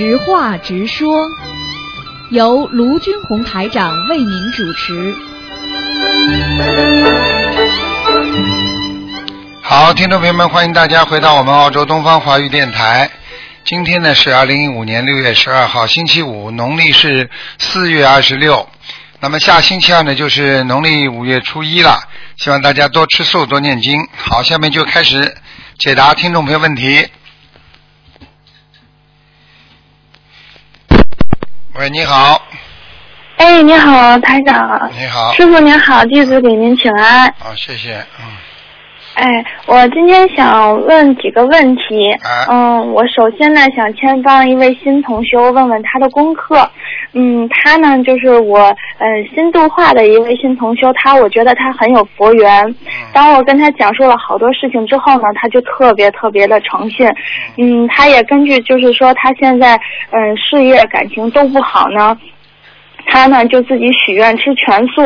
直话直说，由卢军红台长为您主持。好，听众朋友们，欢迎大家回到我们澳洲东方华语电台。今天呢是二零一五年六月十二号，星期五，农历是四月二十六。那么下星期二呢就是农历五月初一了，希望大家多吃素，多念经。好，下面就开始解答听众朋友问题。喂，你好，哎，你好，台长。你好，师傅您好，弟子给您请安。好，谢谢，嗯，哎，我今天想问几个问题。啊嗯，我首先呢想先帮一位新同修问问他的功课。嗯，他呢就是我嗯新度化的一位新同修，他我觉得他很有佛缘。当我跟他讲述了好多事情之后呢，他就特别特别的诚信。嗯，他也根据就是说他现在嗯、事业感情都不好呢。他呢就自己许愿吃全素，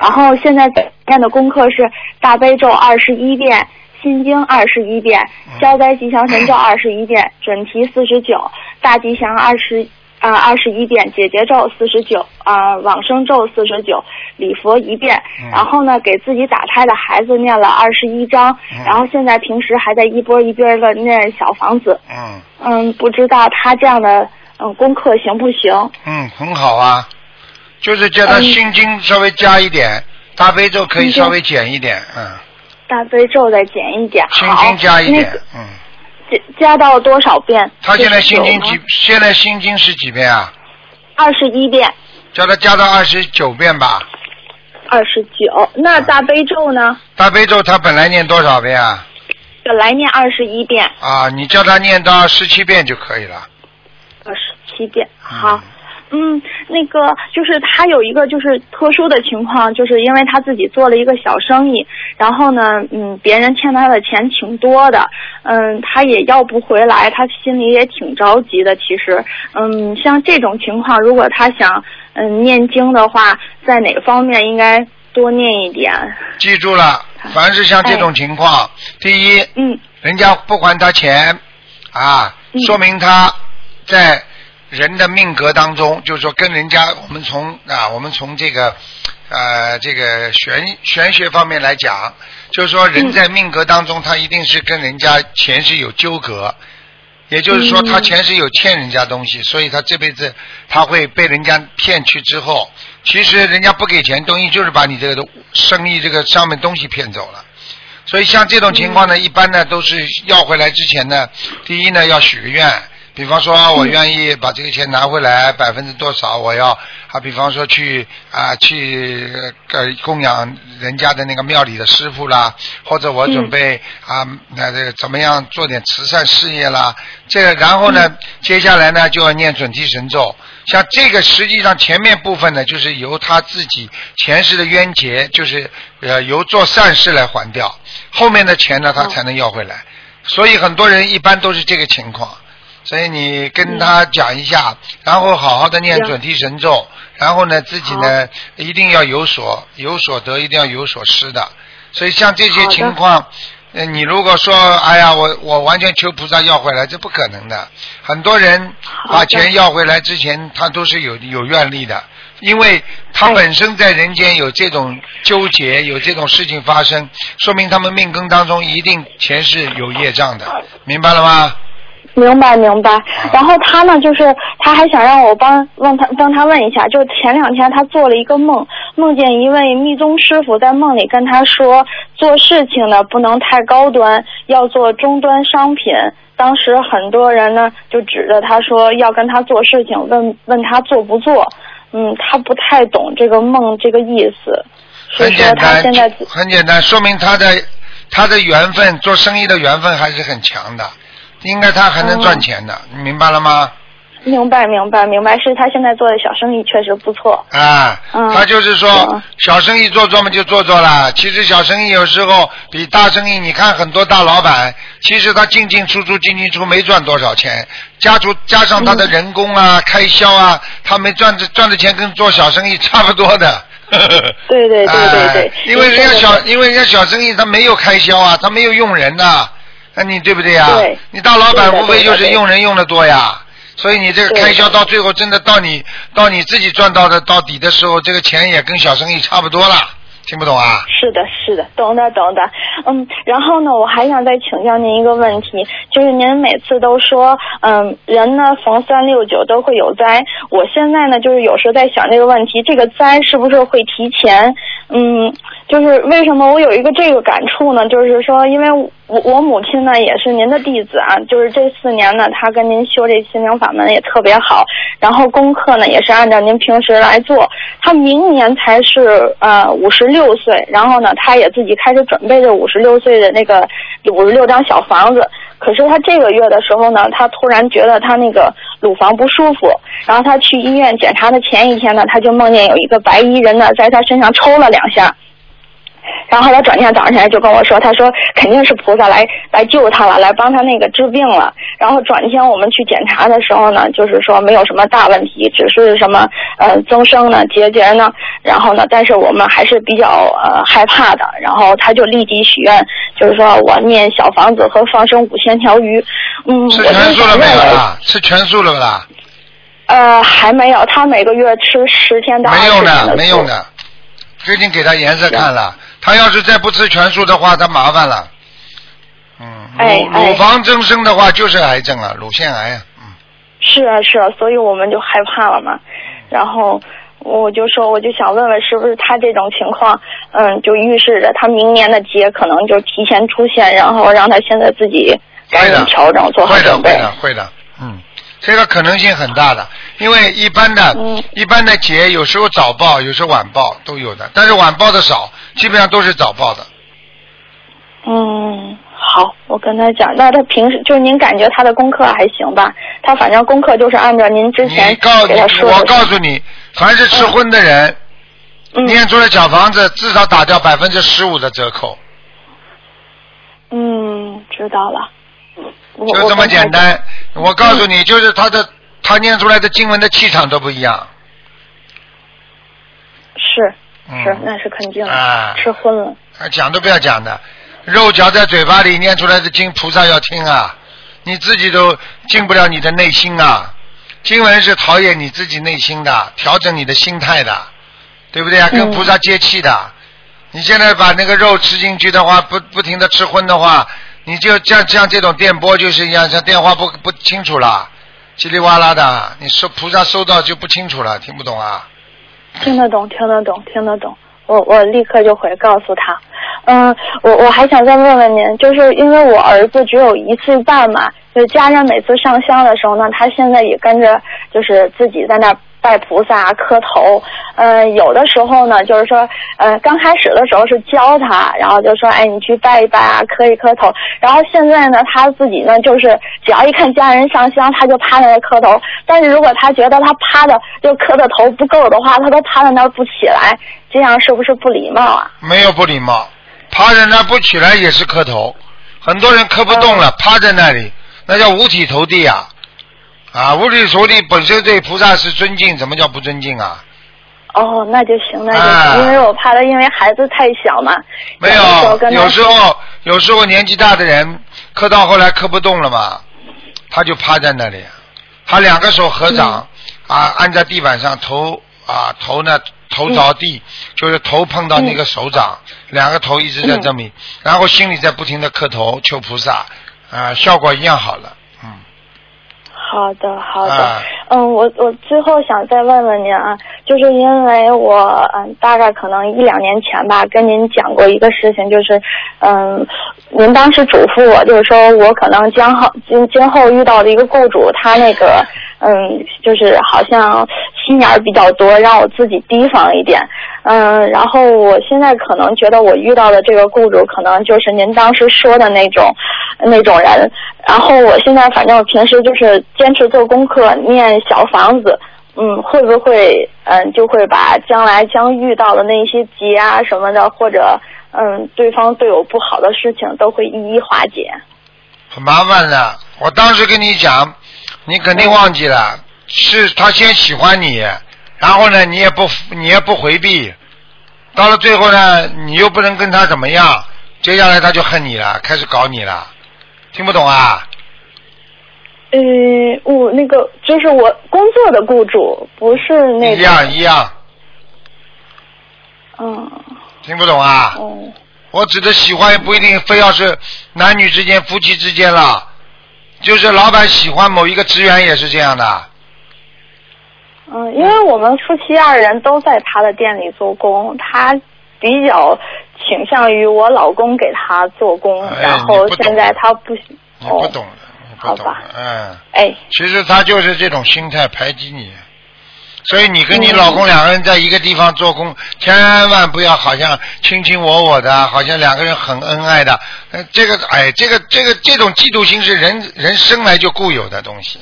然后现在念的功课是大悲咒二十一遍，心经二十一遍，消灾吉祥神咒二十一遍，准提四十九，大吉祥二十啊二十一遍，解结咒四十九啊往生咒四十九，礼佛一遍，然后呢给自己打胎的孩子念了二十一章，然后现在平时还在一波一波的念小房子，嗯。嗯，不知道他这样的嗯功课行不行？嗯，很好啊，就是叫他嗯心经稍微加一点，大悲咒可以稍微减一点，嗯，大悲咒再减一点，心，经加一点那个，嗯。加加到多少遍？他现在心经几？现在心经是几遍啊？二十一遍，叫他加到二十九遍吧。二十九。那大悲咒呢？大悲咒他本来念多少遍啊？本来念二十一遍，啊，你叫他念到十七遍就可以了。二十七遍。好。嗯，那个就是他有一个就是特殊的情况，就是因为他自己做了一个小生意，然后呢，嗯，别人欠他的钱挺多的，嗯，他也要不回来，他心里也挺着急的。其实，嗯，像这种情况，如果他想嗯念经的话，在哪方面应该多念一点？记住了，凡是像这种情况，第一，嗯人家不还他钱，啊，嗯说明他在人的命格当中，就是说跟人家我们从啊，我们从这个呃这个玄玄学方面来讲，就是说人嗯在命格当中，他一定是跟人家前世有纠葛。也就是说，嗯他前世有欠人家东西，所以他这辈子他会被人家骗去之后，其实人家不给钱，东西就是把你这个生意这个上面东西骗走了。所以像这种情况呢，一般呢都是要回来之前呢，第一呢要许个愿，比方说我愿意把这个钱拿回来百分之多少，我要啊，比方说去啊去呃供养人家的那个庙里的师傅啦，或者我准备啊那这个怎么样做点慈善事业啦，这个然后呢，接下来呢就要念准提神咒。像这个实际上前面部分呢，就是由他自己前世的冤结，就是呃由做善事来还掉，后面的钱呢他才能要回来。所以很多人一般都是这个情况。所以你跟他讲一下，然后好好的念准提神咒，然后呢自己呢一定要有所有所得，一定要有所失的。所以像这些情况，呃，你如果说哎呀，我我完全求菩萨要回来，这不可能的。很多人把钱要回来之前，他都是有有愿力的，因为他哎。本身在人间有这种纠结，有这种事情发生，说明他们命根当中一定前世有业障的，明白了吗？明白明白。然后他呢，就是他还想让我帮问他帮他问一下，就前两天他做了一个梦，梦见一位密宗师傅在梦里跟他说，做事情呢不能太高端，要做中端商品。当时很多人呢就指着他说要跟他做事情，问问他做不做。嗯，他不太懂这个梦这个意思，所很以说简单他现在，很简单，说明他的他的缘分，做生意的缘分还是很强的，应该他还能赚钱的，你明白了吗？明白明白明白，是他现在做的小生意确实不错。啊，嗯。他就是说小生意做做嘛就做做了，其实小生意有时候比大生意，你看很多大老板，其实他进进出出进进出没赚多少钱，加出加上他的人工啊、开销啊，他没赚的赚的钱跟做小生意差不多的。对对对对对。哎，因为人家小，因为人家小生意他没有开销啊，他没有用人呐、那你对不对呀？对你大老板无非就是用人用的多呀。所以你这个开销到最后真的到你到你自己赚到的到底的时候，这个钱也跟小生意差不多了，听不懂啊？是的，是的，懂的，懂的。嗯，然后呢，我还想再请教您一个问题，就是您每次都说，嗯，人呢逢三六九都会有灾。我现在呢，就是有时候在想这个问题，这个灾是不是会提前？嗯，就是为什么我有一个这个感触呢？就是说，因为我我母亲呢也是您的弟子啊，就是这四年呢，她跟您修这心灵法门也特别好，然后功课呢也是按照您平时来做。她明年才是呃五十六岁，然后呢，她也自己开始准备这五十六岁的那个五十六张小房子。可是她这个月的时候呢，她突然觉得她那个乳房不舒服，然后她去医院检查的前一天呢，她就梦见有一个白衣人呢在她身上抽了两下。然后后来转天早上起来就跟我说，他说肯定是菩萨来来救他了，来帮他那个治病了。然后转天我们去检查的时候呢，就是说没有什么大问题，只是什么呃增生呢、结节呢。然后呢，但是我们还是比较呃害怕的。然后他就立即许愿，就是说我念小房子和放生五千条鱼。嗯，吃我全素了没有啦？吃全素了不啦？呃，还没有，他每个月吃十天到二没用的，没素用的。最近给他颜色看了，他要是再不吃全素的话，他麻烦了。嗯，乳哎哎乳房增生的话就是癌症了，乳腺癌啊。嗯，是啊是啊，所以我们就害怕了嘛。然后我就说，我就想问问，是不是他这种情况，嗯，就预示着他明年的劫可能就提前出现，然后让他现在自己赶紧调整，做好会的，会的，会的。嗯，这个可能性很大的，因为一般的、嗯一般的节有时候早报，有时候晚报都有的，但是晚报的少，基本上都是早报的。嗯，好，我跟他讲。那他平时就是您感觉他的功课还行吧？他反正功课就是按照您之前你告给他说的。我告诉你，凡是吃荤的人，嗯念出来小房子至少打掉百分之十五的折扣，嗯，知道了。我就这么简。单。我告诉你，就是他的他念出来的经文的气场都不一样。是嗯是，那是肯定的。啊吃荤了。啊，讲都不要讲的，肉嚼在嘴巴里念出来的经，菩萨要听啊，你自己都进不了你的内心啊。经文是陶冶你自己内心的，调整你的心态的，对不对啊？跟嗯菩萨接气的。你现在把那个肉吃进去的话，不不停的吃荤的话，你就像像这种电波就是一样，像电话不不清楚了，叽里哇啦的，你收菩萨收到就不清楚了，听不懂啊？听得懂，听得懂，听得懂。我我立刻就回告诉他。嗯，我我还想再问问您，就是因为我儿子只有一岁半嘛，就家人每次上香的时候呢，他现在也跟着就是自己在那儿拜菩萨磕头。嗯，有的时候呢，就是说，呃，刚开始的时候是教他，然后就说，哎，你去拜一拜啊，磕一磕头。然后现在呢，他自己呢，就是只要一看家人上香，他就趴在那儿磕头。但是如果他觉得他趴的就磕的头不够的话，他都趴在那儿不起来，这样是不是不礼貌啊？没有不礼貌，趴在那不起来也是磕头，很多人磕不动了，趴在那里，那叫五体投地啊！啊，五体投地本身对菩萨是尊敬，怎么叫不尊敬啊？哦，那就行，那就行，啊因为我怕他因为孩子太小嘛。没有有，时候有时候年纪大的人磕到后来磕不动了嘛，他就趴在那里，他两个手合掌、嗯。啊，按在地板上，头啊头呢头着地，就是头碰到那个手掌，两个头一直在这里，然后心里在不停的磕头求菩萨，啊，效果一样好了，嗯，好的，好的。啊嗯，我我最后想再问问您啊，就是因为我嗯大概可能一两年前吧，跟您讲过一个事情，就是嗯，您当时嘱咐我，就是说我可能将后今今后遇到的一个雇主，他那个嗯，就是好像心眼儿比较多，让我自己提防一点。嗯，然后我现在可能觉得我遇到的这个雇主，可能就是您当时说的那种那种人。然后我现在反正我平时就是坚持做功课，念小房子。嗯，会不会嗯就会把将来将遇到的那些劫啊什么的，或者嗯对方对我不好的事情，都会一一化解？很麻烦的。我当时跟你讲，你肯定忘记了，是他先喜欢你，然后呢，你也不你也不回避，到了最后呢，你又不能跟他怎么样，接下来他就恨你了，开始搞你了，听不懂啊？呃，我那个就是我工作的雇主，不是那个一。样一样，嗯，听不懂啊？嗯，我指的喜欢也不一定非要是男女之间、夫妻之间了，就是老板喜欢某一个职员也是这样的。嗯，因为我们夫妻二人都在他的店里做工，他比较倾向于我老公给他做工，哎然后现在他不喜。哦你不懂的，你不懂的好吧，嗯。哎，其实他就是这种心态排挤你，所以你跟你嗯老公两个人在一个地方做工，千万不要好像卿卿我我的，好像两个人很恩爱的。呃，这个哎，这个这个这种嫉妒心是人人生来就固有的东西。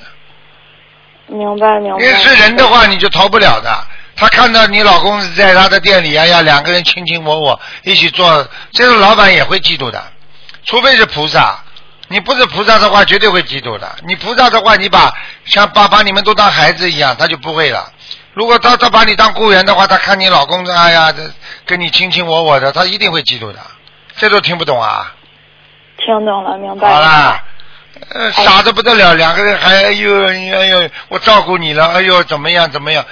明白明白。因为是人的话，你就逃不了的。他看到你老公在他的店里，哎呀，两个人卿卿我我一起做，这个老板也会嫉妒的，除非是菩萨。你不是菩萨的话，绝对会嫉妒的。你菩萨的话，你把像把把你们都当孩子一样，他就不会了。如果他他把你当雇员的话，他看你老公哎呀，这跟你卿卿我我的，他一定会嫉妒的。这都听不懂啊？听懂了，明白。好啦，呃，傻的不得了，两个人还哎呦哎呦，我照顾你了，哎呦怎么样怎么样？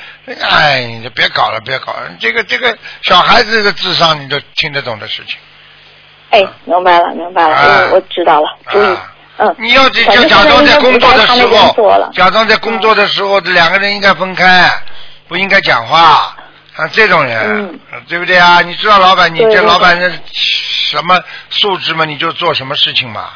哎，你就别搞了，别搞了，这个这个小孩子的智商你都听得懂的事情。哎，明白了，明白了，啊嗯，我知道了，注意，啊嗯。你要就就假装在工作的时候，假装在工作的时候，两个人应该分开，不应该讲话。啊，这种人，嗯对不对啊？你知道老板，你这老板是什么素质嘛？你就做什么事情嘛。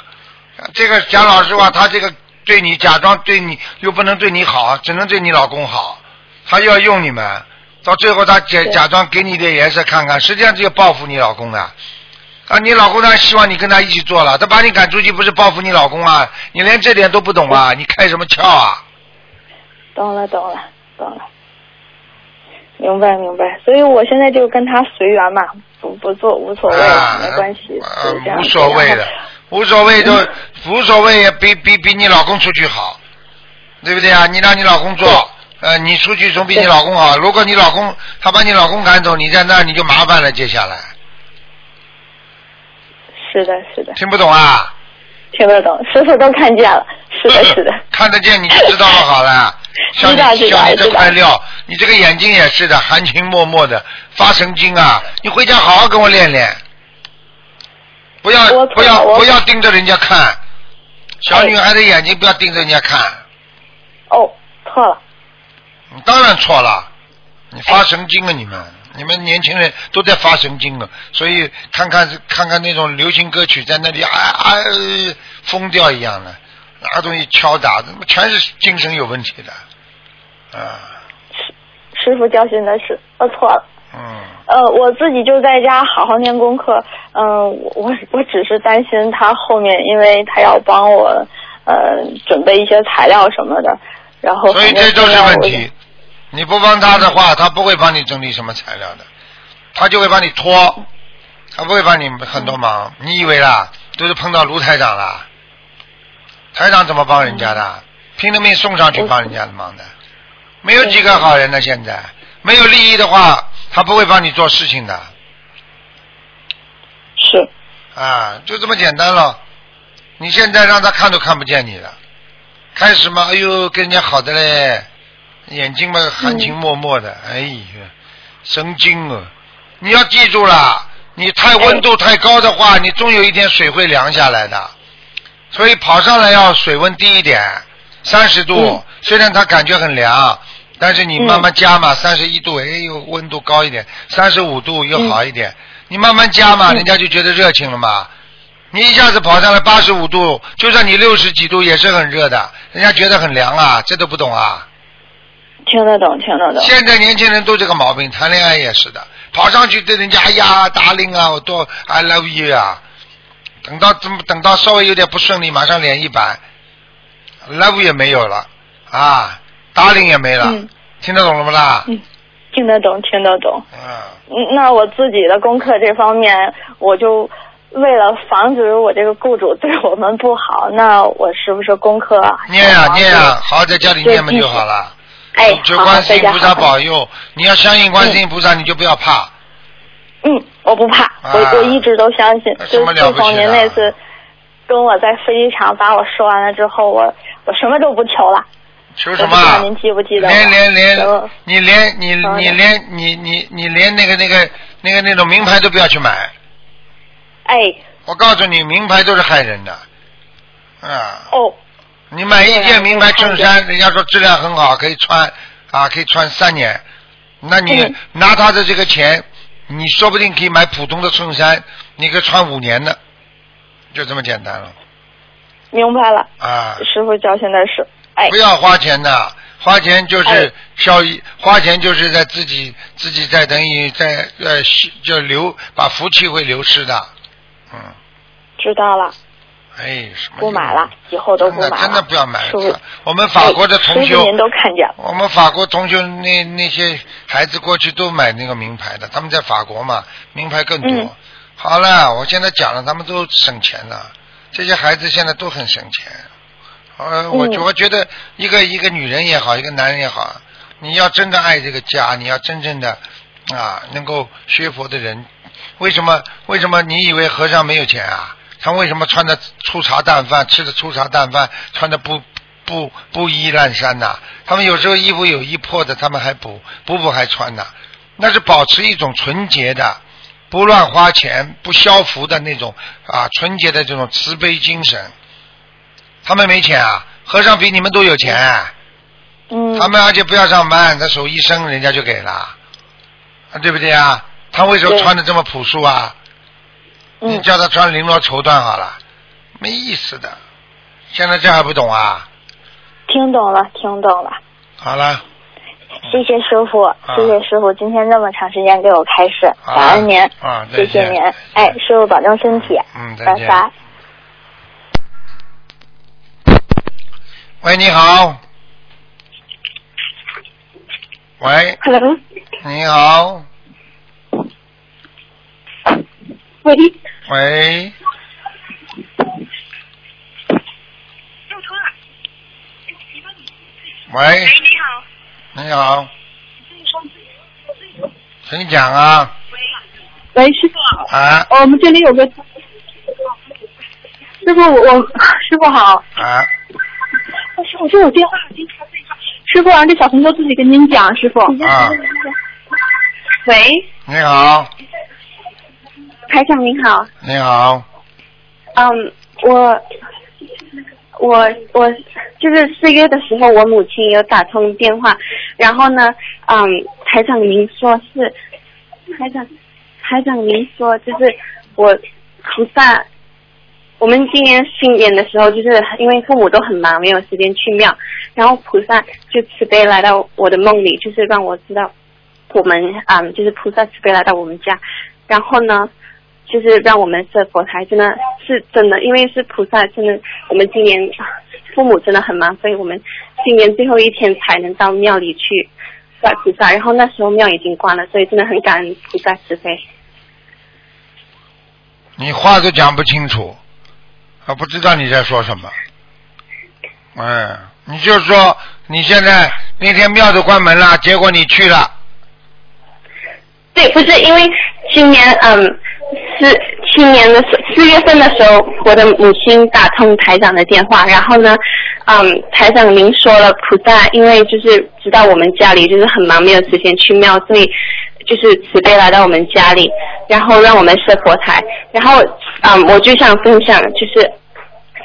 啊这个讲老实话，他这个对你假装对你，又不能对你好，只能对你老公好，他又要用你们，到最后他假假装给你点颜色看看，实际上这个报复你老公的。啊，你老公当然希望你跟他一起做了，他把你赶出去不是报复你老公啊？你连这点都不懂啊？你开什么窍啊？懂了，懂了，懂了，明白明白。所以我现在就跟他随缘嘛，不不做无所谓，啊，没关系，呃就这样无所谓的无所谓就无所谓也比比比你老公出去好，对不对啊？你让你老公做，呃，你出去总比你老公好。如果你老公他把你老公赶走，你在那儿你就麻烦了，接下来是的，是的，听不懂啊？听得懂，师傅都看见了，是的，是的，看得见你就知道了好了。像 知道你像你这块料，你这个眼睛也是的，含情脉脉的，发神经啊！你回家好好跟我练练，不要不要不要盯着人家看，小哎女孩的眼睛不要盯着人家看。哦，错了，你当然错了，你发神经啊！你们，你们年轻人都在发神经了！所以看看看看那种流行歌曲，在那里啊啊呃疯掉一样的，拿个东西敲打，他妈全是精神有问题的，啊，师师傅教训的是，我错了。嗯，呃，我自己就在家好好念功课。嗯、我我我只是担心他后面，因为他要帮我呃准备一些材料什么的，然后所以这都是问题。你不帮他的话，他不会帮你整理什么材料的，他就会帮你拖，他不会帮你很多忙。你以为啦？都是碰到卢台长啦，台长怎么帮人家的？拼了命送上去帮人家的忙的，没有几个好人呢。现在没有利益的话，他不会帮你做事情的。是。啊，就这么简单了。你现在让他看都看不见你了，开始嘛，哎呦，跟人家好的嘞，眼睛嘛含情脉脉的，哎呀，神经啊！你要记住了，你太温度太高的话，你终有一天水会凉下来的。所以跑上来要水温低一点，三十度，嗯。虽然它感觉很凉，但是你慢慢加嘛，三十一度，哎呦，温度高一点，三十五度又好一点，你慢慢加嘛，嗯。人家就觉得热情了嘛。你一下子跑上来八十五度，就算你六十几度也是很热的，人家觉得很凉啊，这都不懂啊。听得懂，听得懂。现在年轻人都这个毛病，谈恋爱也是的，跑上去对人家哎呀达令啊，我多 I love you 啊，等到怎么等到稍微有点不顺利，马上脸一板，love 也没有了啊，达令也没了，嗯听得懂了不啦？嗯，听得懂，听得懂。嗯，嗯，那我自己的功课这方面，我就为了防止我这个雇主对我们不好，那我是不是功课念呀、要念呀、忙好好在家里念嘛就好了。哎，求好好观世音菩萨保佑，你要相信观世音菩萨，你就不要怕。嗯，我不怕，我、啊我一直都相信。什就自从么了不起的您那次，跟我在飞机场把我说完了之后，我我什么都不求了。求什么？您记不记得？连连连嗯，你连你嗯你连你你你连那个那个那个那种名牌都不要去买。哎，我告诉你，名牌都是害人的。啊，哦，你买一件名牌衬衫，人家说质量很好，可以穿啊，可以穿三年。那你嗯拿他的这个钱，你说不定可以买普通的衬衫，你可以穿五年的，就这么简单了明白了，啊！师傅教现在是，哎不，要花钱的，花钱就是哎效益，花钱就是在自己自己在等于在呃就流把福气会流失的，嗯，知道了，哎，什么不买了，以后都不买了。真的真的不要买了。我们法国的同修，哎您都看见了。我们法国同修那那些孩子过去都买那个名牌的，他们在法国嘛，名牌更多。嗯好了，我现在讲了，他们都省钱了，这些孩子现在都很省钱。呃，我嗯我觉得一个一个女人也好，一个男人也好，你要真的爱这个家，你要真正的啊能够学佛的人，为什么为什么你以为和尚没有钱啊？他为什么穿的粗茶淡饭，吃的粗茶淡饭，穿的不不不衣烂衫呐、他们有时候衣服有一破的，他们还补补补还穿呐、那是保持一种纯洁的、不乱花钱、不消福的那种啊纯洁的这种慈悲精神。他们没钱啊，和尚比你们都有钱、嗯，他们而且不要上班，他手一伸人家就给了，啊对不对啊？他为什么穿的这么朴素啊？你嗯，叫他穿绫罗绸缎好了，没意思的。现在这还不懂啊？听懂了，听懂了。好了，谢谢师傅，谢谢师傅，今天这么长时间给我开示，好感恩您，啊，谢谢您。哎，师傅保重身体，嗯，再见。拜拜。喂，你好。喂，Hello，你好，喂，喂，喂，你好，你好。请讲啊，喂，师傅，啊。我们这里有个。师傅，我我师傅好，啊，师傅这有电话，师傅让这小朋友自己跟您讲，师傅。啊，喂，你好，台长您好，你好，嗯，我我我就是四月的时候，我母亲有打通电话，然后呢，嗯，台长您说是台长台长您说就是我菩萨，我们今年新年的时候，就是因为父母都很忙，没有时间去庙，然后菩萨就慈悲来到我的梦里，就是让我知道我们嗯，就是菩萨慈悲来到我们家，然后呢。就是让我们设佛台，真的是真的，因为是菩萨，真的，我们今年父母真的很忙，所以我们今年最后一天才能到庙里去拜菩萨，然后那时候庙已经关了，所以真的很感恩菩萨慈悲。你话都讲不清楚，我不知道你在说什么。嗯，你就说你现在那天庙都关门了，结果你去了，对，不是因为今年嗯四去年的四四月份的时候，我的母亲打通台长的电话，然后呢，嗯，台长您说了菩萨，因为就是知道我们家里就是很忙，没有时间去庙，所以就是慈悲来到我们家里，然后让我们设佛台，然后嗯，我就想分享，就是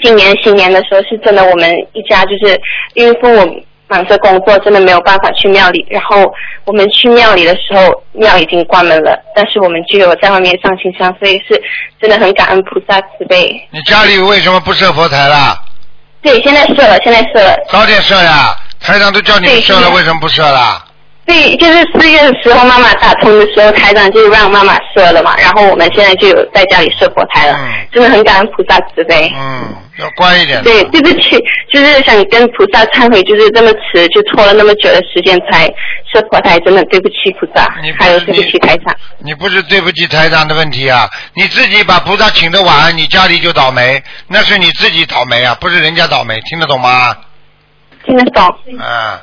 今年新年的时候是真的，我们一家就是因为父母忙着工作，真的没有办法去庙里。然后我们去庙里的时候，庙已经关门了，但是我们就有在外面上清香，所以是真的很感恩菩萨慈悲。你家里为什么不设佛台啦？对，现在设了，现在设了。早点设呀！台长都叫你们设了，为什么不设啦？对，就是四月的时候，妈妈打通的时候，台长就让妈妈设了嘛，然后我们现在就有在家里设佛台了，嗯真的很感恩菩萨慈悲。嗯，要乖一点。对，对不起，就是想跟菩萨忏悔，就是这么迟，就拖了那么久的时间才设佛台，真的对不起菩萨还有对不起台长。你不是对不起台长的问题啊，你自己把菩萨请的晚，你家里就倒霉，那是你自己倒霉啊，不是人家倒霉，听得懂吗？听得懂？啊，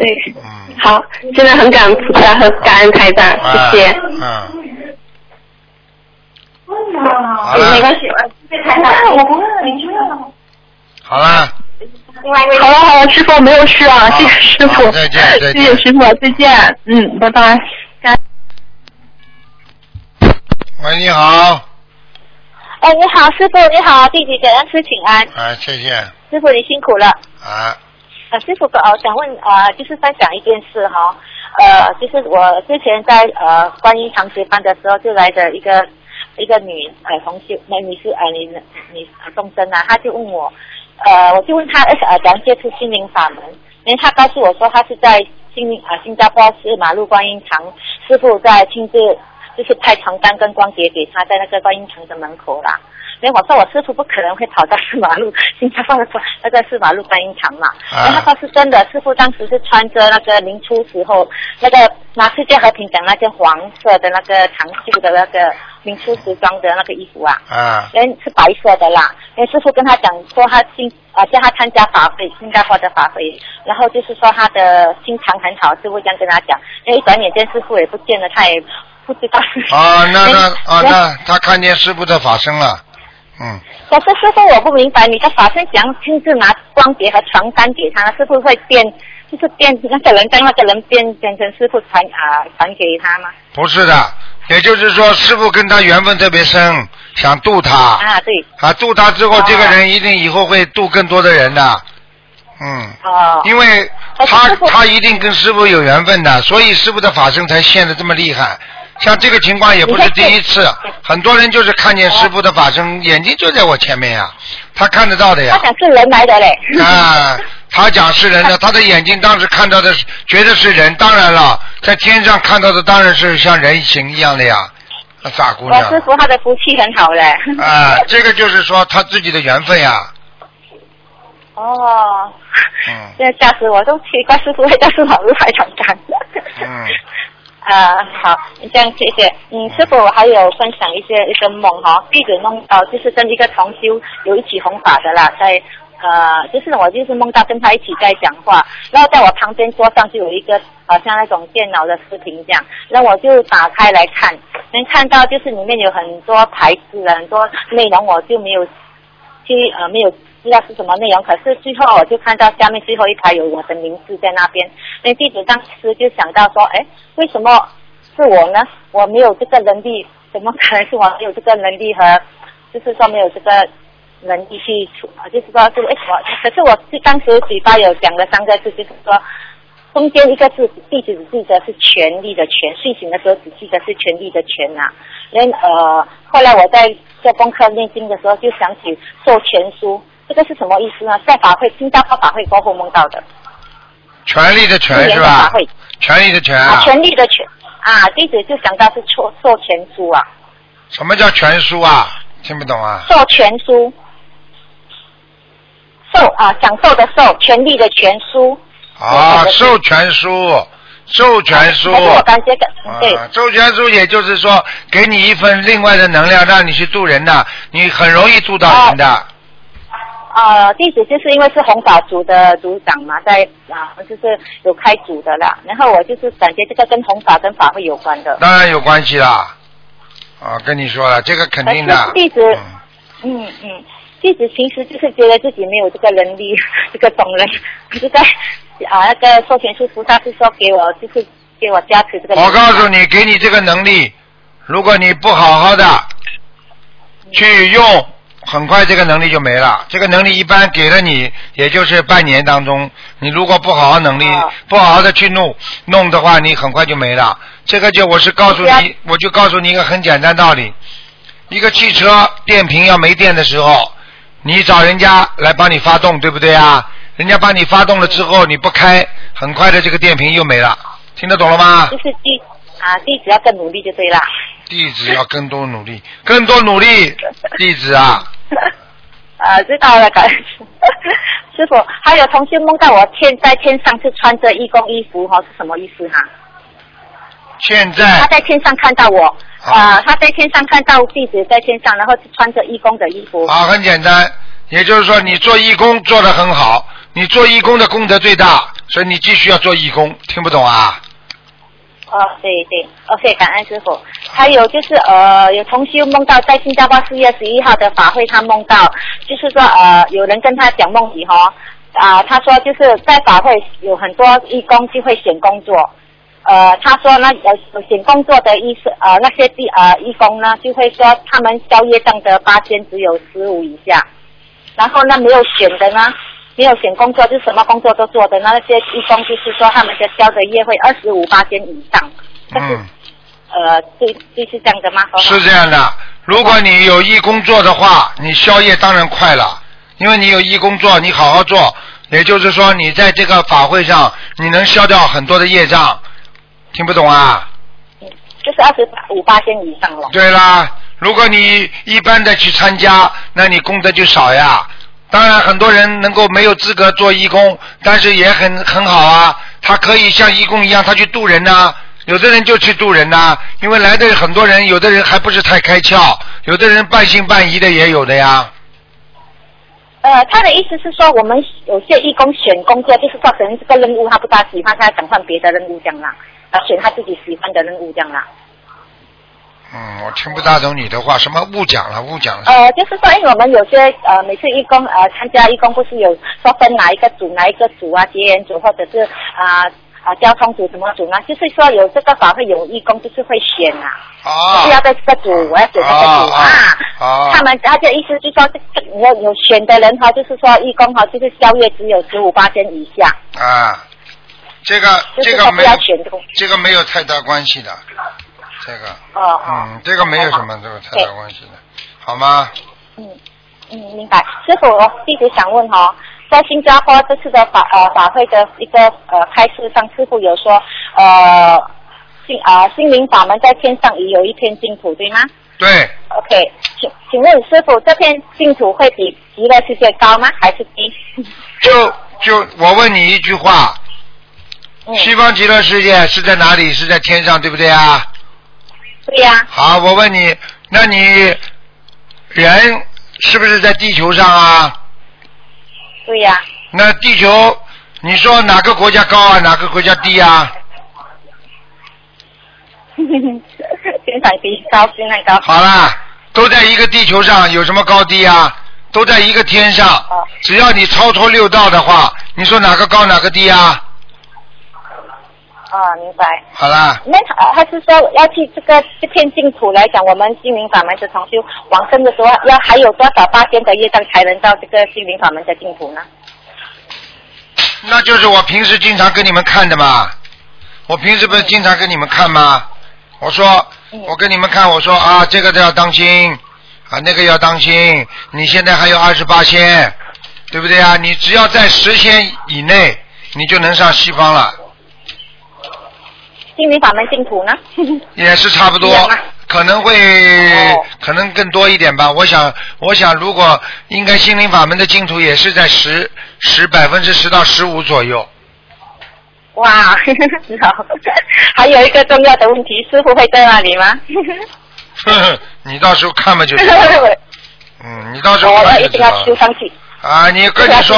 对，嗯，好，真的很感恩菩萨和感恩台长，啊谢谢。嗯，好了。没关系，我不问了，你去问了。好了，另外一位好了好了，师傅没有事啊，谢谢师傅，再见再见谢谢师傅，再见，嗯，拜拜。喂，你好，哎，你好，师傅，你好，弟弟给恩师请安，啊，谢谢，师傅你辛苦了。啊，呃，师傅，呃，想问，呃，就是分享一件事哈，呃，就是我之前在呃观音堂学班的时候，就来的一个一个女呃同修，那女士呃女女呃众生啊，她就问我，呃，我就问她呃怎样接触心灵法门，因为她告诉我说她是在新啊、新加坡是马路观音堂，师傅在亲自就是派传单跟光碟给她，在那个观音堂的门口啦。因为我说我师傅不可能会跑到四马路新加坡的那个四马路观音堂嘛，啊然后他说是真的，师傅当时是穿着那个明初时候那个拿世界和平奖那件黄色的那个长袖的那个明初时装的那个衣服啊，啊，人是白色的啦。因为师傅跟他讲说他新啊叫他参加法会，新加坡的法会，然后就是说他的心肠很好，师傅这样跟他讲。因为一转眼间师傅也不见了，他也不知道是。啊，那那啊，哎那他看见师傅的法身了，嗯，可是师傅，我不明白，你的法身怎样亲自拿光碟和床单给他，是不是会变，就是变那个人跟那个人变变成师傅传啊传给他吗？不是的，也就是说师傅跟他缘分特别深，想渡他，啊，对，啊，渡他之后，哦这个人一定以后会渡更多的人的，嗯。哦，因为他他一定跟师傅有缘分的，所以师傅的法身才现的这么厉害。像这个情况也不是第一次，很多人就是看见师傅的法身，眼睛就在我前面呀，他看得到的呀。他想是人来的嘞。啊，他讲是人的，他的眼睛当时看到的是觉得是人，当然了，在天上看到的当然是像人形一样的呀，那傻姑我娘。师傅他的福气很好嘞。啊，这个就是说他自己的缘分呀，哦，嗯这吓死我，都奇怪师傅会在四马路拍传单。嗯。啊，好，这样谢谢。嗯，师傅，还有分享一些一个梦哈，弟子梦到就是跟一个同修有一起弘法的啦，在呃，就是我就是梦到跟他一起在讲话，然后在我旁边桌上就有一个好像那种电脑的视频这样，那我就打开来看，能看到就是里面有很多牌子，很多内容我就没有去呃没有知道是什么内容，可是最后我就看到下面最后一排有我的名字在那边，那弟子当时就想到说，哎，为什么是我呢？我没有这个能力，怎么可能是我没有这个能力和，就是说没有这个能力去处啊？就是说是为什么？可是我是当时嘴巴有讲了三个字，就是说。中间一个字，弟子只记得是权力的权，睡醒的时候只记得是权力的权呐、然呃，后来我在做功课念经的时候，就想起授权书，这个是什么意思呢？在法会新加坡法会过后梦到的，权力的权是吧的法会？权力的权啊，啊，权力的权啊，弟子就想到是授授权书啊，什么叫权书啊？听不懂啊？授权书，授啊享受的授，权力的权书，啊，授权书，授权书。但是我感觉的，嗯对，啊，授权书也就是说，给你一份另外的能量，让你去渡人的，你很容易渡到人的。呃，弟子就是因为是弘法组的组长嘛，在啊，就是有开组的啦。然后我就是感觉这个跟弘法跟法会有关的。当然有关系啦。啊，跟你说了，这个肯定的。弟子嗯嗯嗯，弟子平时就是觉得自己没有这个能力，这个懂人，就在啊那个授权书菩萨是说给我就是给我加持这个。我告诉你，给你这个能力，如果你不好好的去用，很快这个能力就没了。这个能力一般给了你，也就是半年当中，你如果不好好能力，啊不好好的去弄弄的话，你很快就没了。这个就我是告诉你，我就告诉你一个很简单道理：一个汽车电瓶要没电的时候，你找人家来帮你发动，对不对啊？人家帮你发动了之后，你不开，很快的这个电瓶又没了。听得懂了吗？就是地啊，地只要更努力就对啦。弟子要更多努力，更多努力，弟子啊，啊，知道了，感恩师傅。还有同学梦到我天在天上是穿着义工衣服哈、是什么意思哈？现在他在在天上看到我，好啊、他在天上看到弟子在天上，然后是穿着义工的衣服。啊，很简单，也就是说你做义工做得很好，你做义工的功德最大，所以你继续要做义工，听不懂啊？哦，对对，OK，感恩师傅。还有就是呃，有同修梦到在新加坡四月十一号的法会，他梦到就是说呃，有人跟他讲梦里哈啊、他说就是在法会有很多义工就会选工作，呃，他说那有选工作的意思呃那些地呃义工呢就会说他们宵夜账的八千只有十五以下，然后呢没有选的呢。没有选工作，就是什么工作都做的那些义工，就是说他们的交的业会二十五八千以上，嗯，呃，对，对是这样的吗？是这样的。如果你有义工作的话，你宵夜当然快了，因为你有义工作，你好好做，也就是说你在这个法会上，你能消掉很多的业障。听不懂啊？就是二十五八千以上了。对啦，如果你一般的去参加，那你功德就少呀。当然，很多人能够没有资格做义工，但是也很很好啊。他可以像义工一样，他去渡人呐、有的人就去渡人呐、因为来的很多人，有的人还不是太开窍，有的人半信半疑的也有的呀。呃，他的意思是说，我们有些义工选工作，就是说可能这个任务他不大喜欢，他想换别的任务这样啦，啊，选他自己喜欢的任务这样啦。嗯，我听不大懂你的话，什么误讲了，误讲了。呃，就是说，因为我们有些呃，每次义工呃参加义工，不是有说分哪一个组哪一个组啊，结缘组或者是啊啊、交通组什么组呢？就是说有这个法会有义工，就是会选啊，啊就是要在这个组，我要选这个组啊他们他的意思就是说，这个有有选的人哈，就是说义工哈，就是宵夜只有十五八千以下，啊，这个这个没有要选这个。这个没有太大关系的，这个哦哦。嗯，这个没有什么这个太大关系的，好吗？嗯嗯，明白。师傅，我弟子想问哈、在新加坡这次的法呃法会的一个呃开示上，师傅有说呃心啊、心灵法门在天上也有一片净土，对吗对，？OK，请请问师傅，这片净土会比极乐世界高吗？还是低？就就我问你一句话，嗯，西方极乐世界是在哪里？是在天上，对不对啊？对呀、好，我问你，那你人是不是在地球上啊？对呀、那地球，你说哪个国家高啊？哪个国家低啊？天上比高，天上高。好啦，都在一个地球上，有什么高低啊？都在一个天上，哦只要你超脱六道的话，你说哪个高哪个低啊？啊，明白。好啦，那他他是说要去这个这片净土来讲，我们心灵法门的同修往生的时候，要还有多少八千的业障才能到这个心灵法门的净土呢？那就是我平时经常跟你们看的嘛。我平时不是经常跟你们看吗？我说，嗯我跟你们看，我说啊，这个都要当心啊，那个要当心。你现在还有二十八仙，对不对啊？你只要在十仙以内，你就能上西方了。心灵法门净土呢？也是差不多可能会、哦可能更多一点吧。我想，我想如果应该心灵法门的净土也是在十十百分之十到十五左右。哇，好，还有一个重要的问题，师傅会在那里吗？你到时候看吧就知道。嗯，你到时候我看一定要就知道了修上去。啊！你跟你说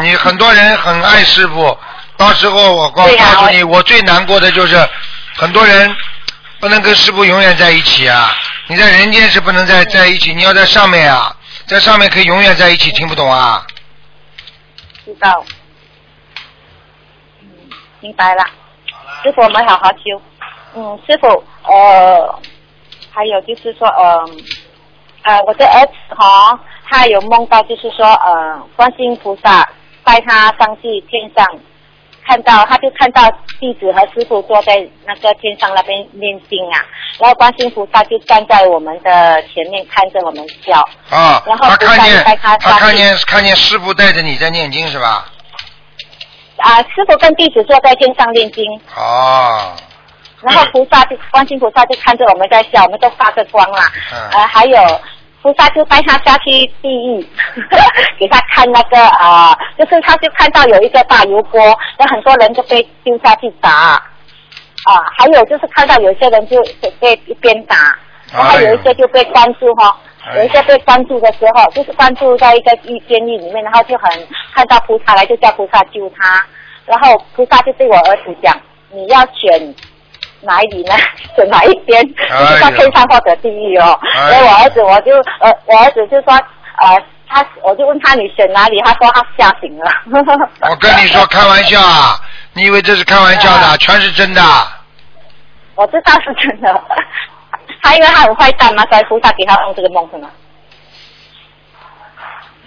你很多人很爱师傅，到时候我告告诉你，我最难过的就是很多人不能跟师傅永远在一起啊！你在人间是不能在在一起，你要在上面啊，在上面可以永远在一起，听不懂啊？知道。嗯，明白了。师傅，我们好好修。嗯，师傅，呃，还有就是说，呃，呃，我的儿子哈、他有梦到，就是说，呃，观世音菩萨带他上去天上，看到他就看到弟子和师傅坐在那个天上那边念经啊，然后观世音菩萨就站在我们的前面看着我们笑。啊，然后他看见他看见看见师傅带着你在念经是吧？啊，师傅跟弟子坐在天上念经，哦，然后菩萨就观世音菩萨就看着我们在笑，我们都发着光啦。嗯呃，还有菩萨就带他下去地狱，给他看那个啊、就是他就看到有一个大油锅，有很多人就被丢下去打。啊，还有就是看到有些人就就被一边打，然后有一些就被关注哈、哎有一些被关注的时候，就是关注在一个狱监狱里面，然后就很看到菩萨来，就叫菩萨救他，然后菩萨就对我儿子讲，你要选哪里呢？选哪一边？就是到天上或者地狱哦。哎所以我儿子我就呃，我儿子就说呃，他我就问他你选哪里，他说他吓醒了。我跟你说，开玩笑啊！你以为这是开玩笑的？全是真的。我知道是真的。他因为他很坏蛋嘛，所以菩萨给他弄这个梦是吗？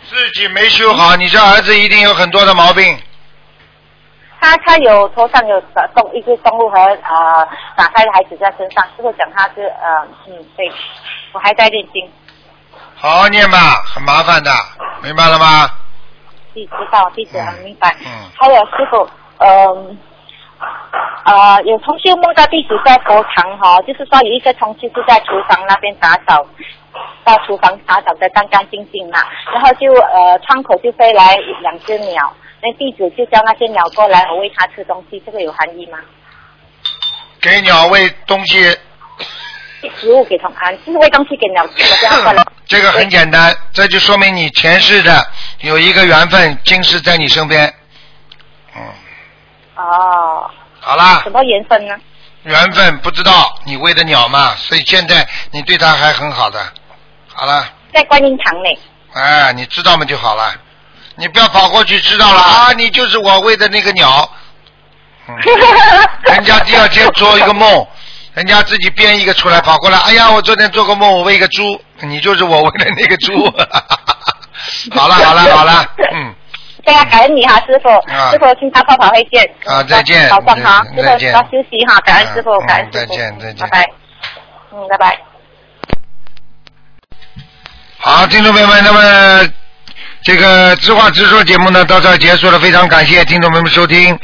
自己没修好，你这儿子一定有很多的毛病。他他有头上有呃动一只动物和呃打开的孩子在身上，师傅讲他是呃嗯对，我还在念经，好好念吧，很麻烦的，明白了吗？弟知道弟子很明白。嗯还有师傅，嗯呃有同学梦到弟子在佛堂哈、就是说有一个同学是在厨房那边打扫，到厨房打扫的干干净净嘛，然后就呃窗口就飞来两只鸟，那弟子就叫那些鸟过来我喂它吃东西，这个有含义吗？给鸟喂东西，食物给同啊，就是喂东西给鸟吃，的叫它过来。这个很简单，这就说明你前世的有一个缘分，今世在你身边。嗯，哦，好啦什，么缘分呢？缘分不知道你喂的鸟嘛，所以现在你对它还很好的。好了，在观音堂内。哎，你知道嘛就好了，你不要跑过去知道了啊，你就是我喂的那个鸟。嗯，人家第二天做一个梦，人家自己编一个出来，跑过来，哎呀，我昨天做个梦，我喂一个猪，你就是我喂的那个猪。好了好了好了，嗯，对啊，感恩你哈，师傅，啊师傅，请他泡泡会见。啊再见早上好，师傅再见要休息哈，感恩师傅嗯，感恩师傅，再见再见拜拜。嗯，拜拜。好，听众朋友们，那么这个知话直说节目呢到这结束了，非常感谢听众朋友们收听。